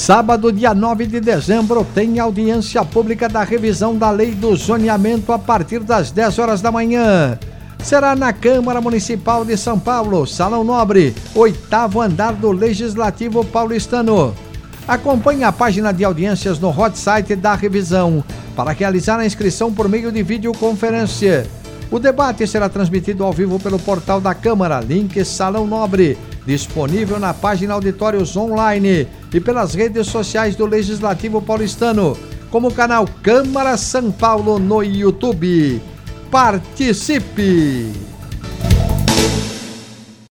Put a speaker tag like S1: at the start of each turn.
S1: Sábado, dia 9 de dezembro, tem audiência pública da revisão da lei do zoneamento a partir das 10 horas da manhã. Será na Câmara Municipal de São Paulo, Salão Nobre, oitavo andar do Legislativo Paulistano. Acompanhe a página de audiências no hot site da revisão para realizar a inscrição por meio de videoconferência. O debate será transmitido ao vivo pelo portal da Câmara, link Salão Nobre disponível na página Auditórios Online e pelas redes sociais do Legislativo Paulistano, como o canal Câmara São Paulo no YouTube. Participe!